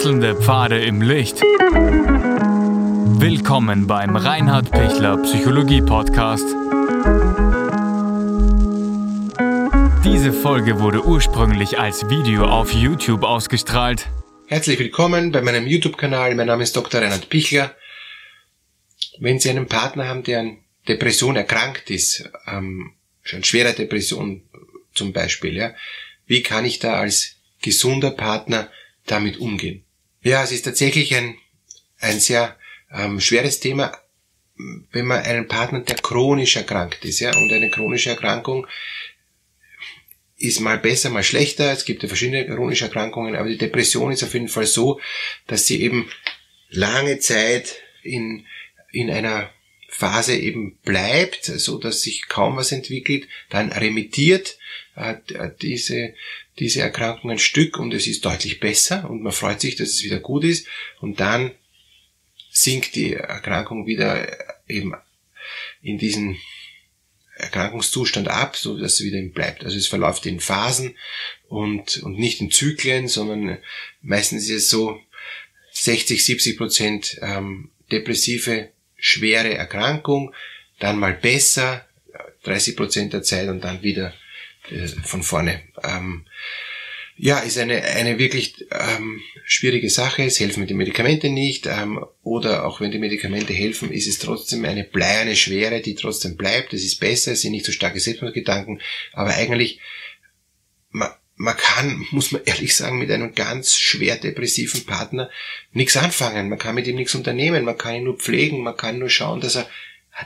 Wechselnde Pfade im Licht. Willkommen beim Reinhard Pichler Psychologie Podcast. Diese Folge wurde ursprünglich als Video auf YouTube ausgestrahlt. Herzlich willkommen bei meinem YouTube-Kanal. Mein Name ist Dr. Reinhard Pichler. Wenn Sie einen Partner haben, der an Depression erkrankt ist, ähm, schon schwerer Depression zum Beispiel, ja, wie kann ich da als gesunder Partner damit umgehen? Ja, es ist tatsächlich ein, ein sehr ähm, schweres Thema, wenn man einen Partner, der chronisch erkrankt ist, ja, und eine chronische Erkrankung ist mal besser, mal schlechter. Es gibt ja verschiedene chronische Erkrankungen, aber die Depression ist auf jeden Fall so, dass sie eben lange Zeit in, in einer Phase eben bleibt, so dass sich kaum was entwickelt, dann remittiert äh, diese, diese Erkrankung ein Stück und es ist deutlich besser und man freut sich, dass es wieder gut ist und dann sinkt die Erkrankung wieder eben in diesen Erkrankungszustand ab, so dass sie wieder im bleibt. Also es verläuft in Phasen und, und nicht in Zyklen, sondern meistens ist es so 60, 70 Prozent ähm, depressive, schwere Erkrankung, dann mal besser, 30 Prozent der Zeit und dann wieder von vorne. Ähm, ja, ist eine, eine wirklich ähm, schwierige Sache. Es helfen die Medikamente nicht. Ähm, oder auch wenn die Medikamente helfen, ist es trotzdem eine bleierne Schwere, die trotzdem bleibt. Es ist besser, es sind nicht so starke Selbstmordgedanken. Aber eigentlich, man, man kann, muss man ehrlich sagen, mit einem ganz schwer depressiven Partner nichts anfangen. Man kann mit ihm nichts unternehmen. Man kann ihn nur pflegen. Man kann nur schauen, dass er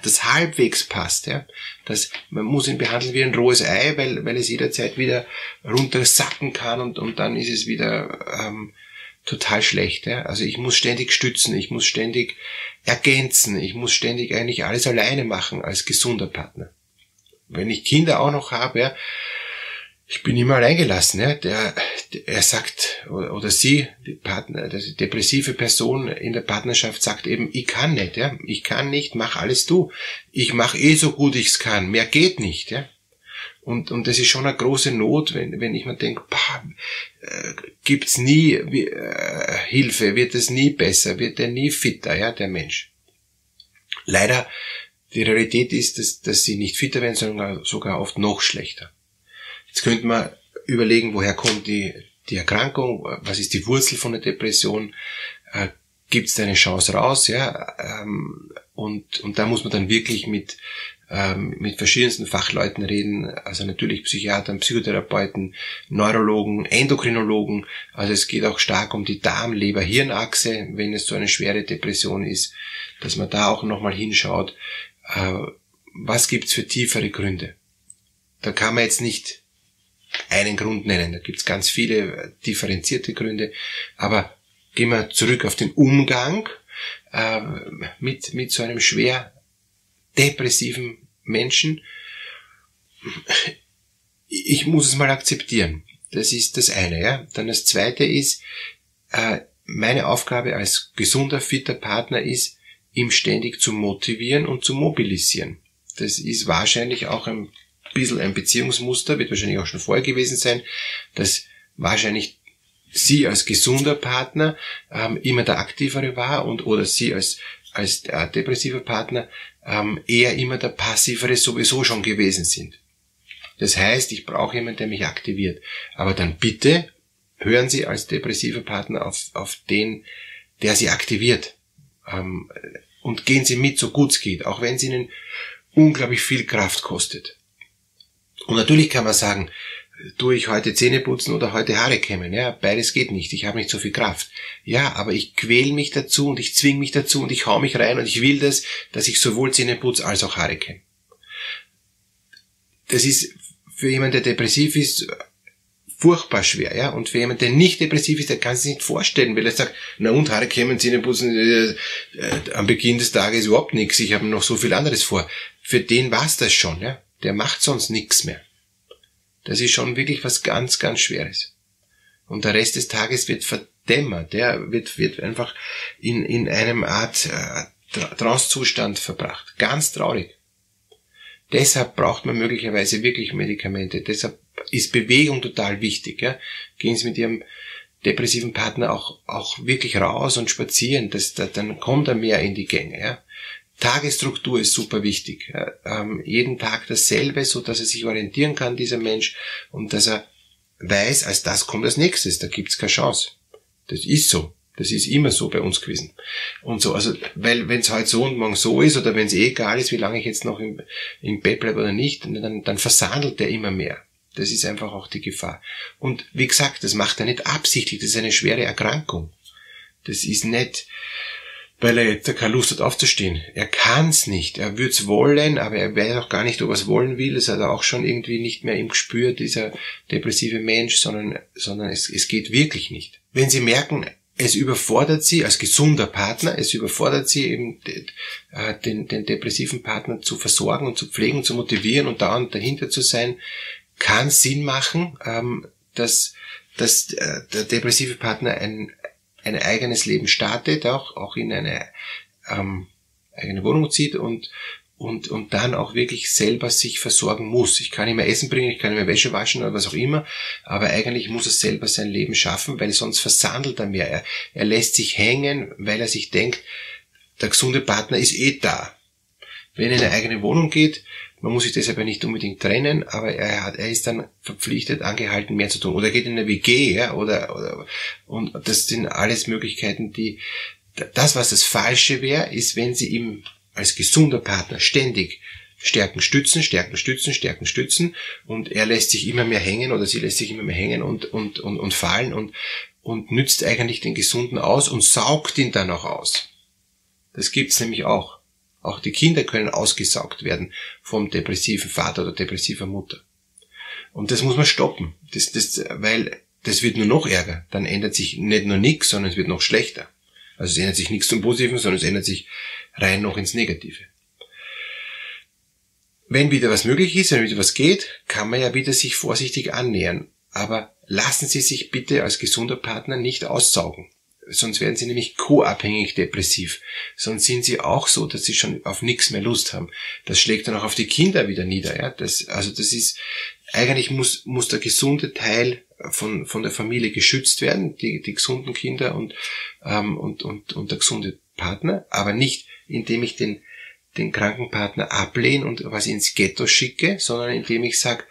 das halbwegs passt. Ja? Das, man muss ihn behandeln wie ein rohes Ei, weil, weil es jederzeit wieder runtersacken kann und, und dann ist es wieder ähm, total schlecht. Ja? Also ich muss ständig stützen, ich muss ständig ergänzen, ich muss ständig eigentlich alles alleine machen als gesunder Partner. Wenn ich Kinder auch noch habe, ja, ich bin immer alleingelassen. Ja. Der, der, er sagt, oder, sie, die, Partner, die depressive Person in der Partnerschaft sagt eben, ich kann nicht, ja. ich kann nicht, mach alles du. Ich mach eh so gut ich's kann, mehr geht nicht. Ja. Und, und das ist schon eine große Not, wenn, wenn ich mir denke, pah, äh, gibt's nie äh, Hilfe, wird es nie besser, wird er nie fitter, ja, der Mensch. Leider, die Realität ist, dass, dass sie nicht fitter werden, sondern sogar oft noch schlechter. Jetzt könnte man überlegen, woher kommt die, die Erkrankung, was ist die Wurzel von der Depression, äh, gibt es da eine Chance raus, ja, ähm, und, und da muss man dann wirklich mit, ähm, mit verschiedensten Fachleuten reden, also natürlich Psychiatern, Psychotherapeuten, Neurologen, Endokrinologen, also es geht auch stark um die Darm-Leber-Hirnachse, wenn es so eine schwere Depression ist, dass man da auch nochmal hinschaut, äh, was gibt's für tiefere Gründe. Da kann man jetzt nicht einen Grund nennen. Da gibt's ganz viele differenzierte Gründe. Aber gehen wir zurück auf den Umgang äh, mit, mit so einem schwer depressiven Menschen. Ich muss es mal akzeptieren. Das ist das eine. Ja? Dann das zweite ist, äh, meine Aufgabe als gesunder, fitter Partner ist, ihm ständig zu motivieren und zu mobilisieren. Das ist wahrscheinlich auch ein bisschen ein Beziehungsmuster, wird wahrscheinlich auch schon vorher gewesen sein, dass wahrscheinlich sie als gesunder Partner ähm, immer der aktivere war und oder sie als als der depressive Partner ähm, eher immer der passivere sowieso schon gewesen sind. Das heißt, ich brauche jemanden, der mich aktiviert. Aber dann bitte hören Sie als depressiver Partner auf, auf den, der Sie aktiviert. Ähm, und gehen Sie mit, so gut es geht, auch wenn es Ihnen unglaublich viel Kraft kostet. Und natürlich kann man sagen, tue ich heute Zähne putzen oder heute Haare kämmen. Ja, beides geht nicht. Ich habe nicht so viel Kraft. Ja, aber ich quäl mich dazu und ich zwing mich dazu und ich hau mich rein und ich will das, dass ich sowohl Zähne putze als auch Haare kämme. Das ist für jemanden, der depressiv ist, furchtbar schwer, ja. Und für jemanden, der nicht depressiv ist, der kann sich nicht vorstellen, weil er sagt, na und Haare kämmen, Zähne putzen, äh, äh, am Beginn des Tages überhaupt nichts. Ich habe noch so viel anderes vor. Für den war's das schon, ja der macht sonst nichts mehr. Das ist schon wirklich was ganz, ganz Schweres. Und der Rest des Tages wird verdämmert, der wird, wird einfach in, in einem Art äh, Trancezustand verbracht. Ganz traurig. Deshalb braucht man möglicherweise wirklich Medikamente. Deshalb ist Bewegung total wichtig. Ja? Gehen Sie mit Ihrem depressiven Partner auch, auch wirklich raus und spazieren. Das, da, dann kommt er mehr in die Gänge. Ja. Tagesstruktur ist super wichtig. Ja. Ähm, jeden Tag dasselbe, so dass er sich orientieren kann, dieser Mensch, und dass er weiß, als das kommt als nächstes. Da gibt's keine Chance. Das ist so. Das ist immer so bei uns gewesen. Und so, also, weil wenn es heute so und morgen so ist, oder wenn es eh egal ist, wie lange ich jetzt noch im, im Bett bleibe oder nicht, dann, dann versandelt er immer mehr. Das ist einfach auch die Gefahr. Und wie gesagt, das macht er nicht absichtlich, das ist eine schwere Erkrankung. Das ist nicht, weil er jetzt keine Lust hat aufzustehen. Er kann's nicht. Er würd's wollen, aber er weiß auch gar nicht, ob er es wollen will. Das hat er auch schon irgendwie nicht mehr im Gespür, dieser depressive Mensch, sondern, sondern es, es geht wirklich nicht. Wenn Sie merken, es überfordert sie als gesunder Partner, es überfordert sie eben äh, den, den depressiven Partner zu versorgen und zu pflegen, zu motivieren und dauernd dahinter zu sein, kann Sinn machen, ähm, dass, dass äh, der depressive Partner ein, ein eigenes Leben startet, auch, auch in eine ähm, eigene Wohnung zieht und und, und dann auch wirklich selber sich versorgen muss. Ich kann ihm mehr Essen bringen, ich kann ihm mehr Wäsche waschen oder was auch immer, aber eigentlich muss er selber sein Leben schaffen, weil sonst versandelt er mehr. Er, er lässt sich hängen, weil er sich denkt, der gesunde Partner ist eh da. Wenn er in eine eigene Wohnung geht, man muss sich deshalb ja nicht unbedingt trennen, aber er hat, er ist dann verpflichtet, angehalten, mehr zu tun. Oder er geht in eine WG, ja, oder, oder, und das sind alles Möglichkeiten, die, das, was das Falsche wäre, ist, wenn sie ihm als gesunder Partner ständig Stärken stützen, Stärken stützen, Stärken stützen und er lässt sich immer mehr hängen oder sie lässt sich immer mehr hängen und, und, und, und fallen und, und nützt eigentlich den Gesunden aus und saugt ihn dann auch aus. Das gibt's nämlich auch. Auch die Kinder können ausgesaugt werden vom depressiven Vater oder depressiver Mutter. Und das muss man stoppen, das, das, weil das wird nur noch ärger. Dann ändert sich nicht nur nichts, sondern es wird noch schlechter. Also es ändert sich nichts zum Positiven, sondern es ändert sich rein noch ins Negative. Wenn wieder was möglich ist, wenn wieder was geht, kann man ja wieder sich vorsichtig annähern. Aber lassen Sie sich bitte als gesunder Partner nicht aussaugen. Sonst werden Sie nämlich co-abhängig depressiv. Sonst sind Sie auch so, dass Sie schon auf nichts mehr Lust haben. Das schlägt dann auch auf die Kinder wieder nieder. Ja? Das, also das ist, eigentlich muss, muss der gesunde Teil von, von der Familie geschützt werden, die, die gesunden Kinder und, ähm, und, und, und der gesunde Partner, aber nicht indem ich den, den Krankenpartner ablehne und was ins Ghetto schicke, sondern indem ich sage,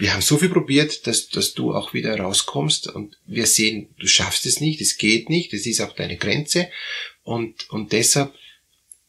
wir haben so viel probiert, dass, dass du auch wieder rauskommst und wir sehen, du schaffst es nicht, es geht nicht, es ist auch deine Grenze. Und, und deshalb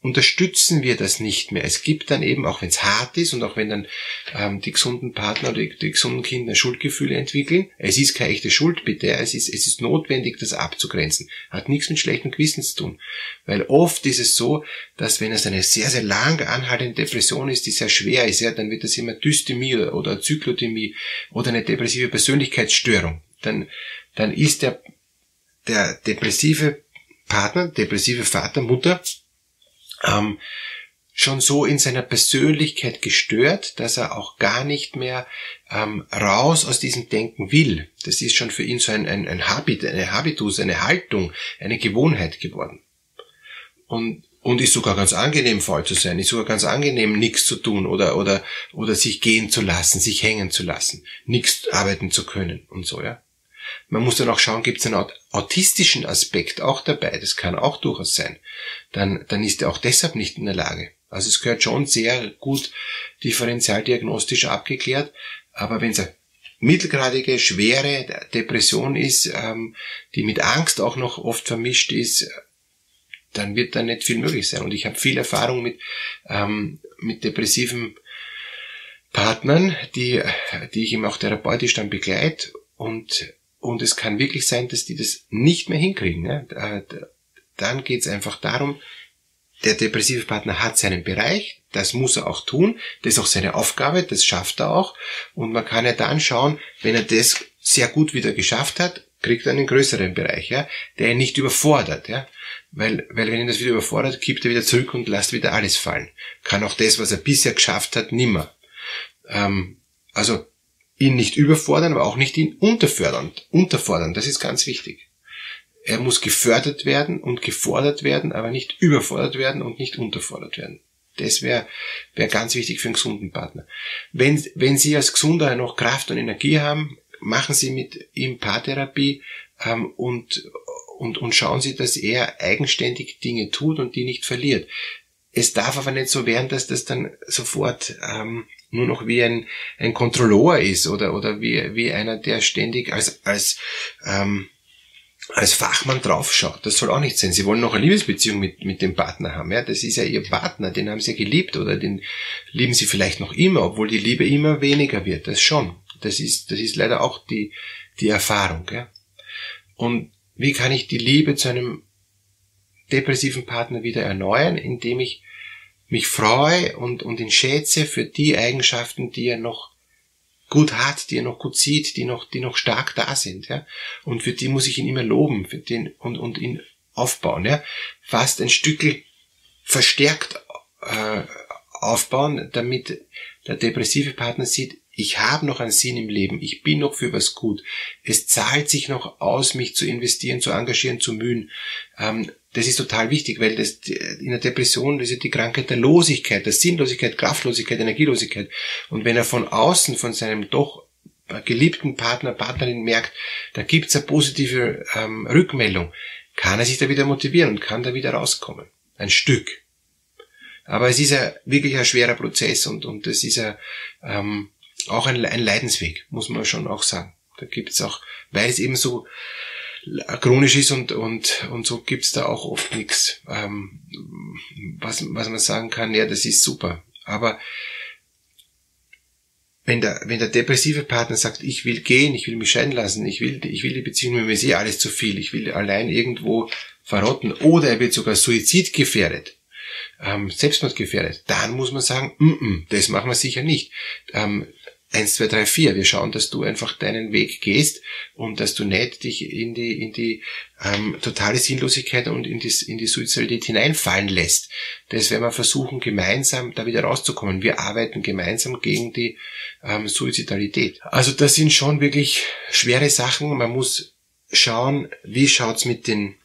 unterstützen wir das nicht mehr. Es gibt dann eben, auch wenn es hart ist und auch wenn dann ähm, die gesunden Partner oder die, die, gesunden Kinder Schuldgefühle entwickeln, es ist keine echte Schuld, bitte, es ist, es ist notwendig, das abzugrenzen. Hat nichts mit schlechtem Gewissen zu tun. Weil oft ist es so, dass wenn es eine sehr, sehr lang anhaltende Depression ist, die sehr schwer ist, ja, dann wird das immer Dystemie oder, oder Zyklothemie oder eine depressive Persönlichkeitsstörung. Dann, dann ist der, der depressive Partner, depressive Vater, Mutter, ähm, schon so in seiner Persönlichkeit gestört, dass er auch gar nicht mehr ähm, raus aus diesem Denken will. Das ist schon für ihn so ein, ein, ein Habit, eine Habitus, eine Haltung, eine Gewohnheit geworden. Und, und ist sogar ganz angenehm, faul zu sein, ist sogar ganz angenehm, nichts zu tun oder, oder, oder sich gehen zu lassen, sich hängen zu lassen, nichts arbeiten zu können und so, ja. Man muss dann auch schauen, gibt es einen autistischen Aspekt auch dabei, das kann auch durchaus sein. Dann, dann ist er auch deshalb nicht in der Lage. Also es gehört schon sehr gut differenzialdiagnostisch abgeklärt, aber wenn es eine mittelgradige, schwere Depression ist, ähm, die mit Angst auch noch oft vermischt ist, dann wird da nicht viel möglich sein. Und ich habe viel Erfahrung mit, ähm, mit depressiven Partnern, die, die ich eben auch therapeutisch dann begleite und und es kann wirklich sein, dass die das nicht mehr hinkriegen. Ne? Dann geht es einfach darum, der depressive Partner hat seinen Bereich, das muss er auch tun, das ist auch seine Aufgabe, das schafft er auch. Und man kann ja dann schauen, wenn er das sehr gut wieder geschafft hat, kriegt er einen größeren Bereich, ja, der ihn nicht überfordert, ja. Weil, weil wenn ihn das wieder überfordert, kippt er wieder zurück und lässt wieder alles fallen. Kann auch das, was er bisher geschafft hat, nimmer. Ähm, also ihn nicht überfordern, aber auch nicht ihn unterfördern, unterfordern. Das ist ganz wichtig. Er muss gefördert werden und gefordert werden, aber nicht überfordert werden und nicht unterfordert werden. Das wäre wär ganz wichtig für einen gesunden Partner. Wenn, wenn Sie als Gesunder noch Kraft und Energie haben, machen Sie mit ihm Paartherapie, ähm, und, und, und schauen Sie, dass er eigenständig Dinge tut und die nicht verliert. Es darf aber nicht so werden, dass das dann sofort ähm, nur noch wie ein, ein Kontrolleur ist oder, oder wie, wie einer, der ständig als, als, ähm, als Fachmann draufschaut. Das soll auch nicht sein. Sie wollen noch eine Liebesbeziehung mit, mit dem Partner haben. Ja, das ist ja ihr Partner, den haben sie geliebt oder den lieben sie vielleicht noch immer, obwohl die Liebe immer weniger wird. Das schon. Das ist, das ist leider auch die, die Erfahrung. Ja. Und wie kann ich die Liebe zu einem depressiven Partner wieder erneuern, indem ich mich freue und, und ihn schätze für die Eigenschaften, die er noch gut hat, die er noch gut sieht, die noch, die noch stark da sind, ja. Und für die muss ich ihn immer loben, für den, und, und ihn aufbauen, ja. Fast ein Stückel verstärkt, äh, aufbauen, damit der depressive Partner sieht, ich habe noch einen Sinn im Leben, ich bin noch für was gut. Es zahlt sich noch aus, mich zu investieren, zu engagieren, zu mühen. Ähm, das ist total wichtig, weil das in der Depression das ist die Krankheit der Losigkeit, der Sinnlosigkeit, Kraftlosigkeit, Energielosigkeit. Und wenn er von außen, von seinem doch geliebten Partner, Partnerin merkt, da gibt's eine positive ähm, Rückmeldung, kann er sich da wieder motivieren und kann da wieder rauskommen. Ein Stück. Aber es ist ja wirklich ein schwerer Prozess und, und das ist ja ähm, auch ein, ein Leidensweg, muss man schon auch sagen. Da gibt's auch, weil es eben so chronisch ist und, und, und so gibt's da auch oft nichts, ähm, was, was man sagen kann, ja, das ist super. Aber wenn der, wenn der depressive Partner sagt, ich will gehen, ich will mich scheiden lassen, ich will, ich will die Beziehung, mir ist eh alles zu viel, ich will allein irgendwo verrotten, oder er wird sogar suizidgefährdet, ähm, selbstmordgefährdet, dann muss man sagen, mm -mm, das machen wir sicher nicht. Ähm, eins, zwei, drei, vier. Wir schauen, dass du einfach deinen Weg gehst und dass du nicht dich in die, in die ähm, totale Sinnlosigkeit und in die, in die Suizidalität hineinfallen lässt. Das werden wir versuchen, gemeinsam da wieder rauszukommen. Wir arbeiten gemeinsam gegen die ähm, Suizidalität. Also das sind schon wirklich schwere Sachen. Man muss schauen, wie schaut's mit den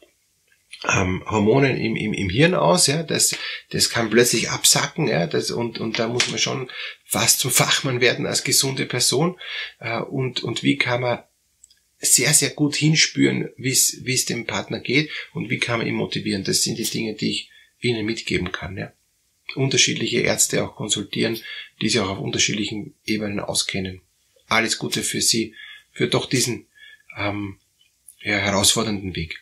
ähm, Hormonen im, im, im Hirn aus, ja, das, das kann plötzlich absacken, ja, das, und, und da muss man schon fast zum Fachmann werden als gesunde Person, äh, und, und wie kann man sehr, sehr gut hinspüren, wie es dem Partner geht und wie kann man ihn motivieren. Das sind die Dinge, die ich Ihnen mitgeben kann, ja. Unterschiedliche Ärzte auch konsultieren, die sich auch auf unterschiedlichen Ebenen auskennen. Alles Gute für Sie, für doch diesen ähm, ja, herausfordernden Weg.